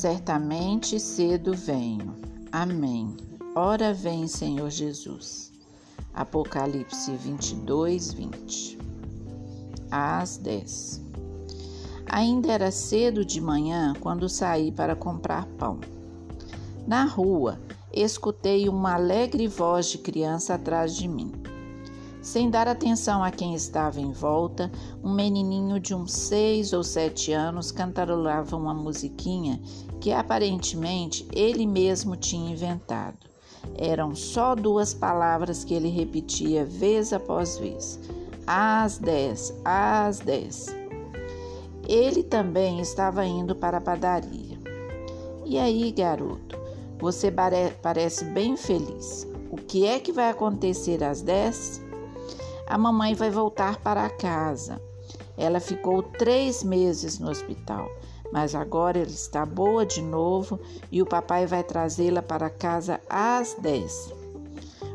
Certamente cedo venho. Amém. Ora vem, Senhor Jesus. Apocalipse 22, 20. Às 10. Ainda era cedo de manhã quando saí para comprar pão. Na rua, escutei uma alegre voz de criança atrás de mim. Sem dar atenção a quem estava em volta, um menininho de uns seis ou sete anos cantarolava uma musiquinha que aparentemente ele mesmo tinha inventado. Eram só duas palavras que ele repetia vez após vez: às dez, às dez. Ele também estava indo para a padaria. E aí, garoto, você parece bem feliz. O que é que vai acontecer às 10? A mamãe vai voltar para casa. Ela ficou três meses no hospital, mas agora ela está boa de novo e o papai vai trazê-la para casa às 10.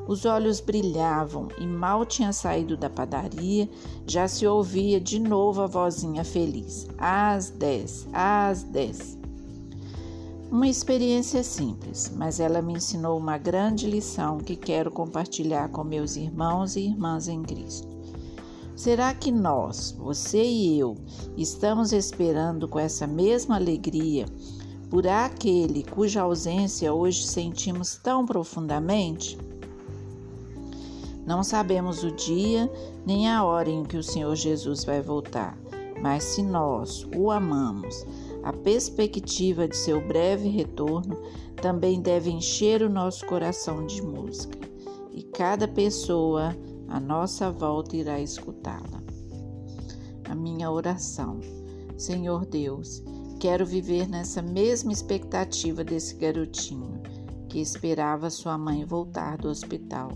Os olhos brilhavam e mal tinha saído da padaria, já se ouvia de novo a vozinha feliz. Às dez, às dez. Uma experiência simples, mas ela me ensinou uma grande lição que quero compartilhar com meus irmãos e irmãs em Cristo. Será que nós, você e eu, estamos esperando com essa mesma alegria por aquele cuja ausência hoje sentimos tão profundamente? Não sabemos o dia nem a hora em que o Senhor Jesus vai voltar, mas se nós o amamos, a perspectiva de seu breve retorno também deve encher o nosso coração de música, e cada pessoa à nossa volta irá escutá-la. A minha oração, Senhor Deus, quero viver nessa mesma expectativa desse garotinho que esperava sua mãe voltar do hospital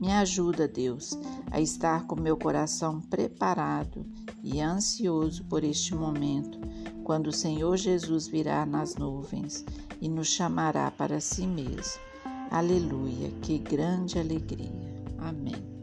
me ajuda, Deus, a estar com meu coração preparado e ansioso por este momento, quando o Senhor Jesus virá nas nuvens e nos chamará para si mesmo. Aleluia, que grande alegria. Amém.